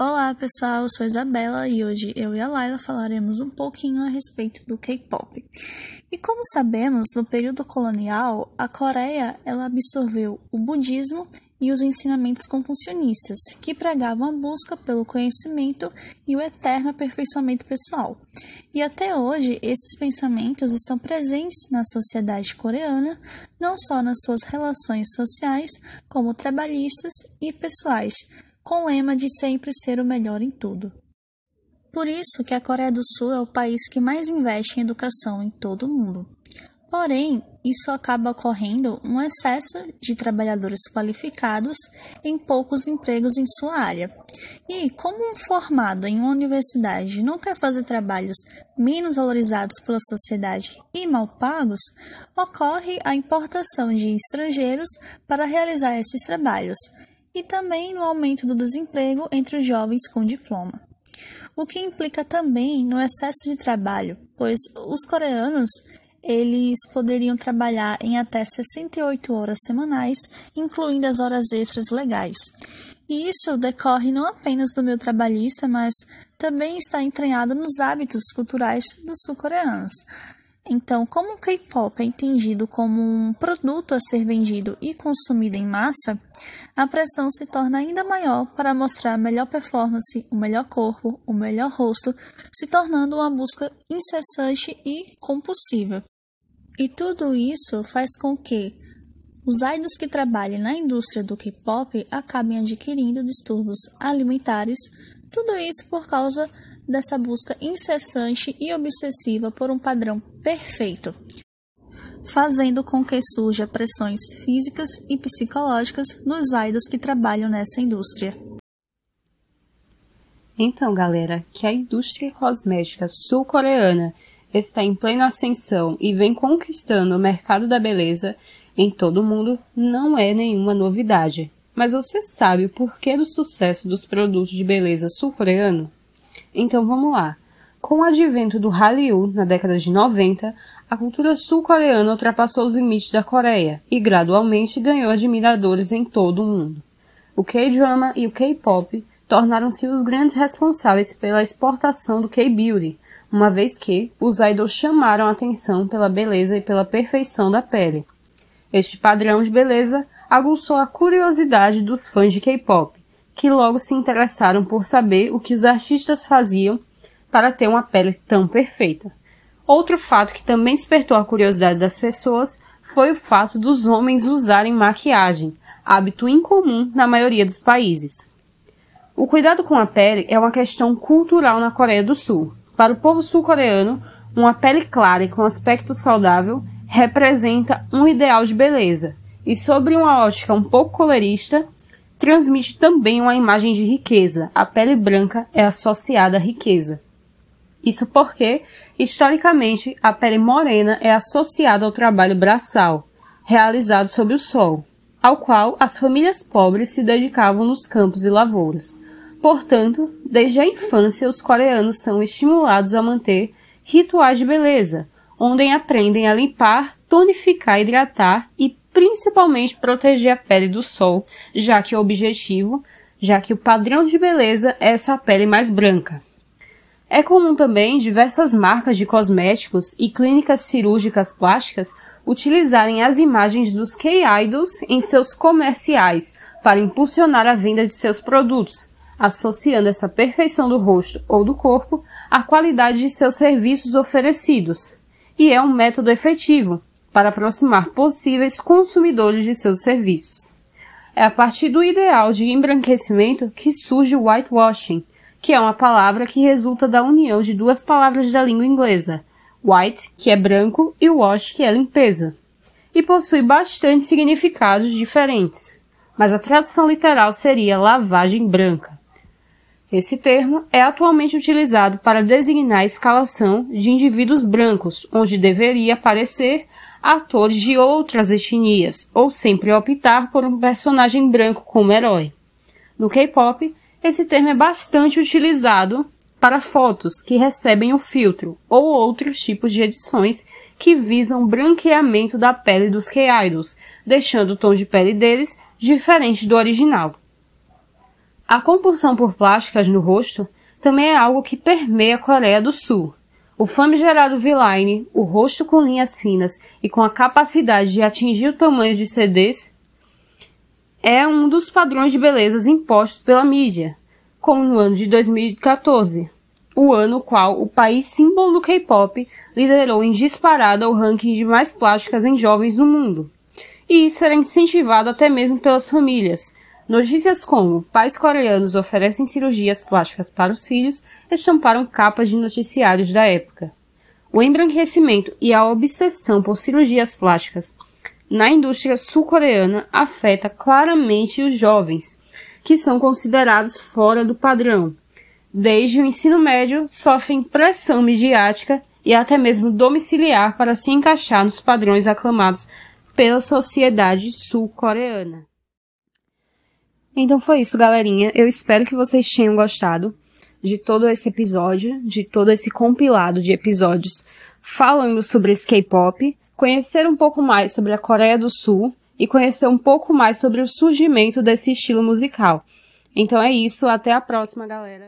Olá pessoal, eu sou Isabela e hoje eu e a Laila falaremos um pouquinho a respeito do K-pop. E como sabemos, no período colonial, a Coreia ela absorveu o budismo e os ensinamentos confucionistas, que pregavam a busca pelo conhecimento e o eterno aperfeiçoamento pessoal. E até hoje, esses pensamentos estão presentes na sociedade coreana, não só nas suas relações sociais, como trabalhistas e pessoais, com o lema de sempre ser o melhor em tudo. Por isso que a Coreia do Sul é o país que mais investe em educação em todo o mundo. Porém, isso acaba ocorrendo um excesso de trabalhadores qualificados em poucos empregos em sua área. E, como um formado em uma universidade não quer fazer trabalhos menos valorizados pela sociedade e mal pagos, ocorre a importação de estrangeiros para realizar esses trabalhos, e também no aumento do desemprego entre os jovens com diploma. O que implica também no excesso de trabalho, pois os coreanos eles poderiam trabalhar em até 68 horas semanais, incluindo as horas extras legais. E isso decorre não apenas do meu trabalhista, mas também está entranhado nos hábitos culturais dos sul-coreanos. Então, como o K-pop é entendido como um produto a ser vendido e consumido em massa, a pressão se torna ainda maior para mostrar a melhor performance, o melhor corpo, o melhor rosto, se tornando uma busca incessante e compulsiva. E tudo isso faz com que os idols que trabalhem na indústria do K-pop acabem adquirindo distúrbios alimentares, tudo isso por causa dessa busca incessante e obsessiva por um padrão perfeito, fazendo com que surja pressões físicas e psicológicas nos idols que trabalham nessa indústria. Então, galera, que a indústria cosmética sul-coreana está em plena ascensão e vem conquistando o mercado da beleza em todo o mundo não é nenhuma novidade. Mas você sabe o porquê do sucesso dos produtos de beleza sul-coreano? Então vamos lá. Com o advento do Hallyu na década de 90, a cultura sul-coreana ultrapassou os limites da Coreia e gradualmente ganhou admiradores em todo o mundo. O K-drama e o K-pop tornaram-se os grandes responsáveis pela exportação do K-beauty, uma vez que os idols chamaram a atenção pela beleza e pela perfeição da pele. Este padrão de beleza aguçou a curiosidade dos fãs de K-pop que logo se interessaram por saber o que os artistas faziam para ter uma pele tão perfeita. Outro fato que também despertou a curiosidade das pessoas foi o fato dos homens usarem maquiagem, hábito incomum na maioria dos países. O cuidado com a pele é uma questão cultural na Coreia do Sul. Para o povo sul-coreano, uma pele clara e com aspecto saudável representa um ideal de beleza. E sobre uma ótica um pouco colorista, transmite também uma imagem de riqueza. A pele branca é associada à riqueza. Isso porque, historicamente, a pele morena é associada ao trabalho braçal, realizado sob o sol, ao qual as famílias pobres se dedicavam nos campos e lavouras. Portanto, desde a infância, os coreanos são estimulados a manter rituais de beleza, onde aprendem a limpar, tonificar, hidratar e principalmente proteger a pele do sol, já que o objetivo, já que o padrão de beleza é essa pele mais branca. É comum também diversas marcas de cosméticos e clínicas cirúrgicas plásticas utilizarem as imagens dos K-idols em seus comerciais para impulsionar a venda de seus produtos, associando essa perfeição do rosto ou do corpo à qualidade de seus serviços oferecidos. E é um método efetivo, para aproximar possíveis consumidores de seus serviços. É a partir do ideal de embranquecimento que surge o whitewashing, que é uma palavra que resulta da união de duas palavras da língua inglesa, white, que é branco, e wash, que é limpeza, e possui bastante significados diferentes, mas a tradução literal seria lavagem branca. Esse termo é atualmente utilizado para designar a escalação de indivíduos brancos, onde deveria aparecer atores de outras etnias, ou sempre optar por um personagem branco como herói. No K-pop, esse termo é bastante utilizado para fotos que recebem o filtro ou outros tipos de edições que visam branqueamento da pele dos K-idols, deixando o tom de pele deles diferente do original. A compulsão por plásticas no rosto também é algo que permeia a Coreia do Sul. O famigerado V-line, o rosto com linhas finas e com a capacidade de atingir o tamanho de CDs, é um dos padrões de belezas impostos pela mídia, como no ano de 2014, o ano qual o país símbolo do K-pop liderou em disparada o ranking de mais plásticas em jovens no mundo. E isso era incentivado até mesmo pelas famílias. Notícias como pais coreanos oferecem cirurgias plásticas para os filhos estamparam capas de noticiários da época. O embranquecimento e a obsessão por cirurgias plásticas na indústria sul-coreana afeta claramente os jovens, que são considerados fora do padrão. Desde o ensino médio, sofrem pressão midiática e até mesmo domiciliar para se encaixar nos padrões aclamados pela sociedade sul-coreana. Então foi isso, galerinha. Eu espero que vocês tenham gostado de todo esse episódio, de todo esse compilado de episódios falando sobre esse K-pop conhecer um pouco mais sobre a Coreia do Sul e conhecer um pouco mais sobre o surgimento desse estilo musical. Então é isso, até a próxima, galera.